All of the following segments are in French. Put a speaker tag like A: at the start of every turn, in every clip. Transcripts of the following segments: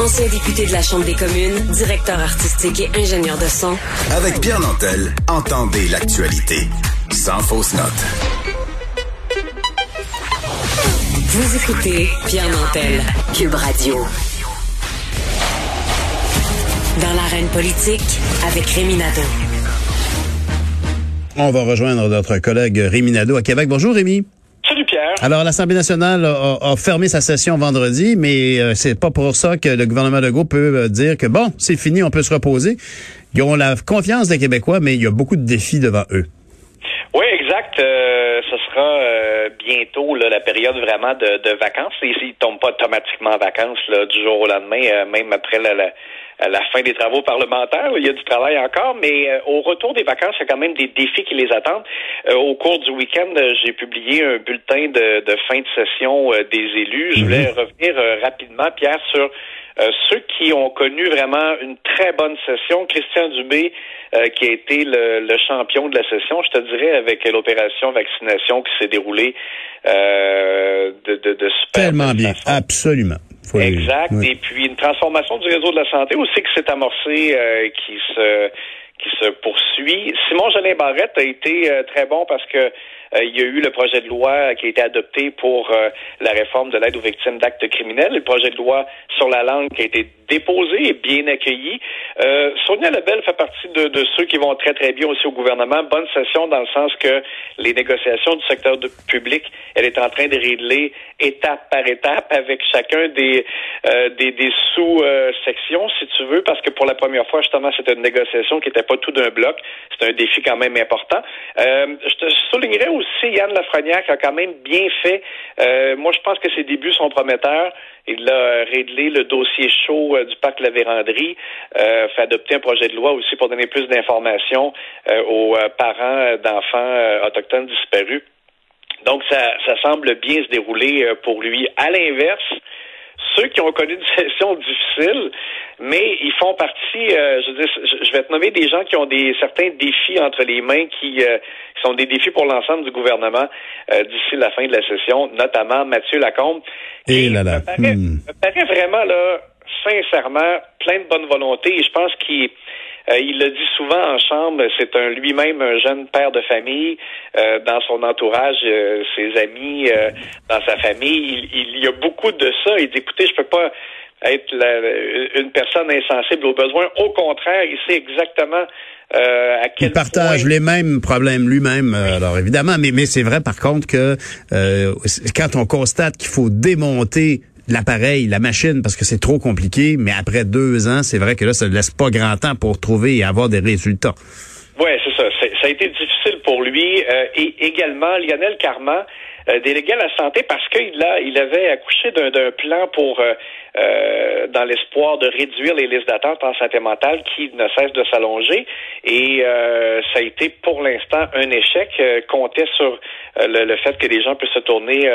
A: Ancien député de la Chambre des communes, directeur artistique et ingénieur de son.
B: Avec Pierre Nantel, entendez l'actualité. Sans fausse note.
A: Vous écoutez Pierre Nantel, Cube Radio. Dans l'arène politique, avec Rémi Nadeau.
C: On va rejoindre notre collègue Rémi Nadeau à Québec. Bonjour Rémi.
D: Salut Pierre.
C: Alors l'Assemblée nationale a, a, fermé sa session vendredi, mais euh, c'est pas pour ça que le gouvernement Legault peut euh, dire que bon, c'est fini, on peut se reposer. Ils ont la confiance des Québécois, mais il y a beaucoup de défis devant eux.
D: Oui, exact. Euh, ce sera euh, bientôt là, la période vraiment de, de vacances. Ils ne tombent pas automatiquement en vacances là, du jour au lendemain, euh, même après la, la, la, fin des travaux parlementaires. Il y a du travail encore, mais euh, au retour des vacances, il y a quand même des défis qui les attendent. au cours du week-end, j'ai publié un bulletin de, de fin de session des élus. Je voulais revenir rapidement, Pierre, sur euh, ceux qui ont connu vraiment une très bonne session, Christian Dubé, euh, qui a été le, champion de la session, je te dirais, avec l'opération vaccination qui s'est déroulée euh, de, de, de super
C: Tellement bien, absolument.
D: Exact. Et puis une transformation du réseau de la santé aussi qui s'est amorcée, qui se qui se poursuit. Simon Jolin Barrette a été très bon parce que euh, il y a eu le projet de loi qui a été adopté pour euh, la réforme de l'aide aux victimes d'actes criminels, le projet de loi sur la langue qui a été déposé et bien accueilli. Euh, Sonia Lebel fait partie de, ceux qui vont très très bien aussi au gouvernement. Bonne session dans le sens que les négociations du secteur public, elle est en train de régler étape par étape avec chacun des sous-sections, si tu veux, parce que pour la première fois, justement, c'était une négociation qui n'était pas tout d'un bloc. C'est un défi quand même important. je te aussi, Yann Lafrenière a quand même bien fait. Euh, moi, je pense que ses débuts sont prometteurs. Il a réglé le dossier chaud euh, du parc La Vérandrie, euh, fait adopter un projet de loi aussi pour donner plus d'informations aux parents d'enfants autochtones disparus. Donc, ça, ça semble bien se dérouler pour lui. À l'inverse, ceux qui ont connu une session difficile, mais ils font partie, euh, je, veux je vais te nommer des gens qui ont des certains défis entre les mains qui, euh, sont des défis pour l'ensemble du gouvernement euh, d'ici la fin de la session, notamment Mathieu Lacombe, qui
C: Et là là.
D: Hmm. me paraît vraiment là, sincèrement, plein de bonne volonté et je pense qu'il euh, il le dit souvent en chambre, c'est un lui-même un jeune père de famille. Euh, dans son entourage, euh, ses amis, dans sa famille, il, y a beaucoup de ça. Il dit, écoutez, je peux pas être une personne insensible aux besoins. Au contraire, il sait exactement à quel
C: il partage les mêmes problèmes lui-même. alors évidemment, mais mais c'est vrai par contre que quand on constate qu'il faut démonter l'appareil, la machine, parce que c'est trop compliqué, mais après deux ans, c'est vrai que là, ça ne laisse pas grand temps pour trouver et avoir des résultats.
D: Oui, c'est ça. Ça a été difficile pour lui. Euh, et également, Lionel Carman, euh, délégué à la santé, parce qu'il a, il avait accouché d'un plan pour, euh, dans l'espoir de réduire les listes d'attente en santé mentale qui ne cessent de s'allonger. Et ça a été pour l'instant un échec. comptait sur le, le, fait que les gens puissent se tourner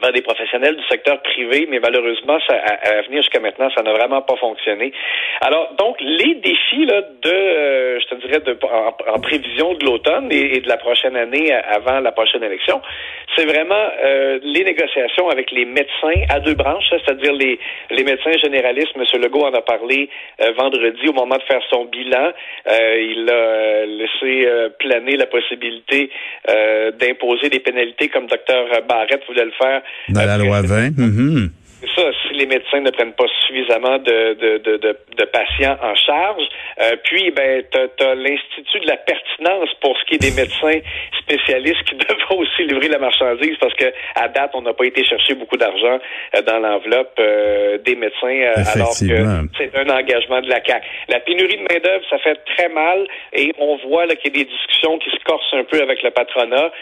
D: vers des professionnels du secteur privé, mais malheureusement, ça, à, venir jusqu'à maintenant, ça n'a vraiment pas fonctionné. Alors, donc, les défis là, de, euh, je te dirais, de, en, prévision de l'automne et, de la prochaine année avant la prochaine élection, c'est vraiment euh, les négociations avec les médecins à deux branches, c'est-à-dire les, les médecins généralistes. M. Legault en a parlé euh, vendredi au moment de faire son bilan. il a laissé planer la possibilité d'imposer des pénalités comme Dr Barrett voulait le faire
C: dans la loi 20.
D: Mm-hmm. Ça, si les médecins ne prennent pas suffisamment de, de, de, de, patients en charge, euh, puis ben, tu as, l'Institut de la pertinence pour ce qui est des médecins spécialistes qui devraient aussi livrer la marchandise parce que à date, on n'a pas été chercher beaucoup d'argent euh, dans l'enveloppe euh, des médecins alors que c'est un engagement de la CAC. La pénurie de main-d'œuvre, ça fait très mal et on voit qu'il y a des discussions qui se corsent un peu avec le patronat.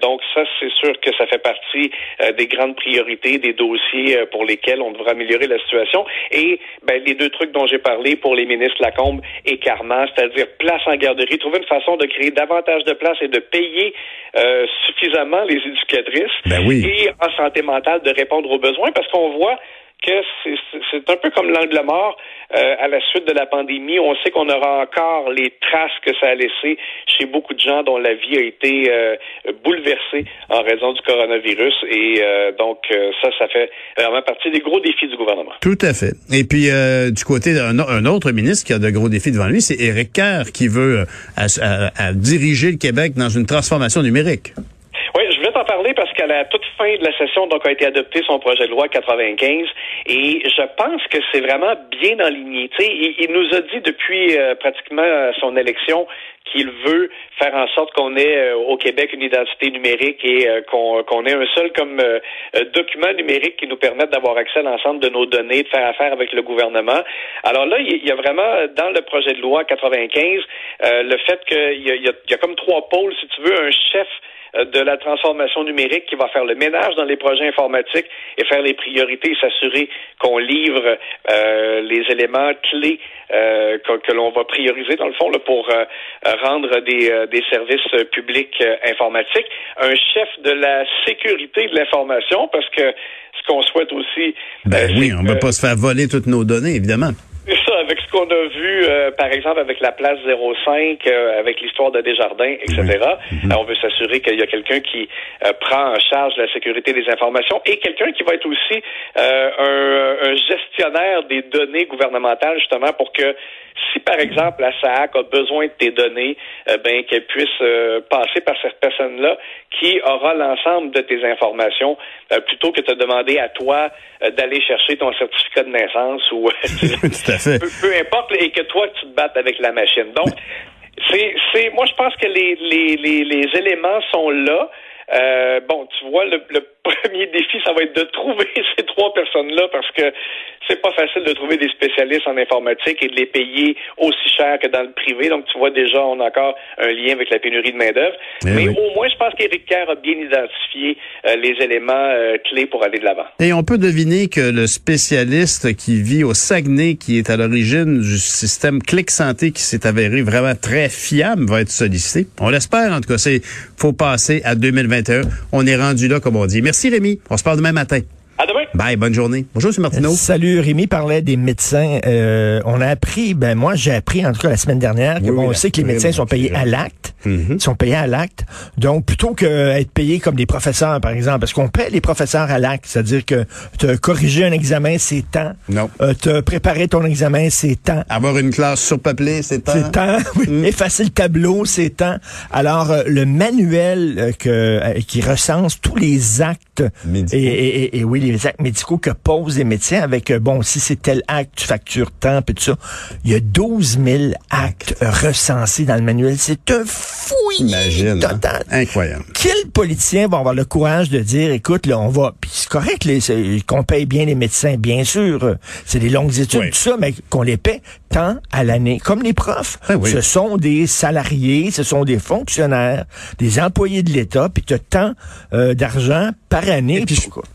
D: donc ça, c'est sûr que ça fait partie des grandes priorités, des dossiers pour lesquels on devra améliorer la situation. Et ben, les deux trucs dont j'ai parlé pour les ministres Lacombe et Carman, c'est-à-dire place en garderie, trouver une façon de créer davantage de places et de payer euh, suffisamment les éducatrices
C: ben
D: et en santé mentale de répondre aux besoins parce qu'on voit c'est un peu comme l'angle mort euh, à la suite de la pandémie. On sait qu'on aura encore les traces que ça a laissé chez beaucoup de gens dont la vie a été euh, bouleversée en raison du coronavirus. Et euh, donc, ça, ça fait vraiment partie des gros défis du gouvernement.
C: Tout à fait. Et puis, du côté d'un autre ministre qui a de gros défis devant lui, c'est Éric Kerr qui veut diriger le Québec dans une transformation numérique
D: qu'à la toute fin de la session, donc, a été adopté son projet de loi 95 et je pense que c'est vraiment bien aligné. Il, il nous a dit depuis euh, pratiquement son élection qu'il veut faire en sorte qu'on ait euh, au Québec une identité numérique et euh, qu'on ait un seul comme document numérique qui nous permette d'avoir accès à l'ensemble de nos données, de faire affaire avec le gouvernement. Alors là, il y a vraiment dans le projet de loi 95 le fait qu'il y, y, a comme trois pôles, si tu veux, un chef euh, de la transformation numérique qui va faire le ménage dans les projets informatiques et faire les priorités et s'assurer qu'on livre euh, les éléments clés euh, que, l'on va prioriser dans le fond là, pour rendre des, des services publics informatiques. Un chef de la sécurité de l'information parce que ce qu'on souhaite aussi.
C: Ben oui, on ne va pas se faire voler toutes nos données, évidemment.
D: C'est ça, avec ce qu'on a vu, euh, par exemple, avec la place 05, euh, avec l'histoire de Desjardins, etc. Mhm. on veut s'assurer qu'il y a quelqu'un qui euh, prend en charge la sécurité des informations et quelqu'un qui va être aussi un, un, gestionnaire des données gouvernementales, justement, pour que si, par exemple, la SAC a besoin de tes données, ben qu'elle puisse passer par cette personne-là qui aura l'ensemble de tes informations plutôt que de te demander à toi d'aller chercher ton certificat de naissance ou Peu, importe, et que toi, tu te battes avec la machine. Donc, c'est, c'est, moi, je pense que les, les, les, les éléments sont là. Euh, bon, tu vois, le, le, premier défi, ça va être de trouver ces trois personnes-là parce que c'est pas facile de trouver des spécialistes en informatique et de les payer aussi cher que dans le privé. Donc, tu vois, déjà, on a encore un lien avec la pénurie de main-d'œuvre. Eh Mais, au moins, je pense qu'Éric Kerr a bien identifié euh, les éléments euh, clés pour aller de l'avant.
C: Et on peut deviner que le spécialiste qui vit au Saguenay, qui est à l'origine du système Clic Santé, qui s'est avéré vraiment très fiable, va être sollicité. On l'espère, en tout cas. C'est faut passer à 2021. On est rendu là, comme on dit. Merci, Rémi. On se parle demain matin. Bye, bonne journée. Bonjour, c'est Martineau.
E: Salut, Rémi parlait des médecins. Euh, on a appris, ben moi j'ai appris en tout cas la semaine dernière que bon, on sait que les médecins sont payés à l'acte. Mhm. Ils sont payés à l'acte. Donc plutôt qu'être payés comme des professeurs, par exemple, parce qu'on paie les professeurs à l'acte, c'est-à-dire que te corriger un examen, c'est temps.
C: Non.
E: Euh, te préparer ton examen, c'est temps.
C: Avoir une classe surpeuplée, c'est temps.
E: C'est temps. Oui. Mhm. Effacer le tableau, c'est temps. Alors euh, le manuel euh, que qui recense tous les actes
C: médicaux.
E: Et, et, oui les actes médicaux que posent les médecins avec, euh, bon, si c'est tel acte, tu factures tant, et tout ça. Il y a 12 000 actes recensés dans le manuel. C'est un fouillis
C: Imagine,
E: hein? total.
C: Incroyable.
E: Quel politicien va avoir le courage de dire, écoute, là, on va, puis c'est correct qu'on paye bien les médecins, bien sûr. C'est des longues études, tout ça, mais qu'on les paie tant à l'année. Comme les profs.
C: Ah
E: ce sont des salariés, ce sont des fonctionnaires, des employés de l'État, puis tu as tant euh, d'argent par année.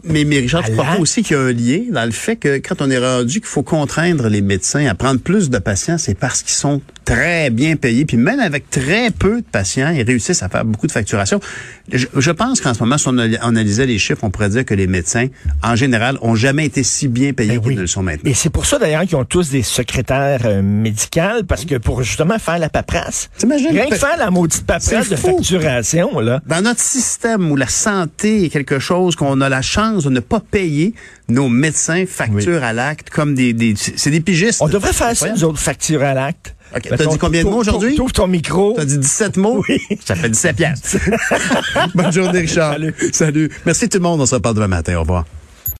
C: mais, mais Richard, tu crois aussi qu'il y a un lien dans le fait que quand on est rendu qu'il faut contraindre les médecins à prendre plus de patients, c'est parce qu'ils sont très bien payés. Puis même avec très peu de patients, ils réussissent à faire beaucoup de facturation. Je, pense qu'en ce moment, si on analysait les chiffres, on pourrait dire que les médecins, en général, ont jamais été si bien payés ben qu'ils ne le sont maintenant.
E: Et c'est pour ça d'ailleurs qu'ils ont tous des secrétaires euh, médicales, parce que pour justement faire la paperasse. Rien que faire la maudite paperasse de facturation, là.
C: Dans notre système où la santé est quelque chose qu'on a la chance de ne pas payer, nos médecins facturent à l'acte comme des, des c'est des pigistes.
E: On devrait faire ça, nous autres, facturer à l'acte.
C: OK. T'as dit combien de mots aujourd'hui?
E: T'ouvres ton micro.
C: T'as dit 17 mots?
E: Oui.
C: Ça fait 17 piastres. Bonne journée, Richard.
E: Salut.
C: Salut. Merci tout le monde. On se reparle demain matin. Au revoir.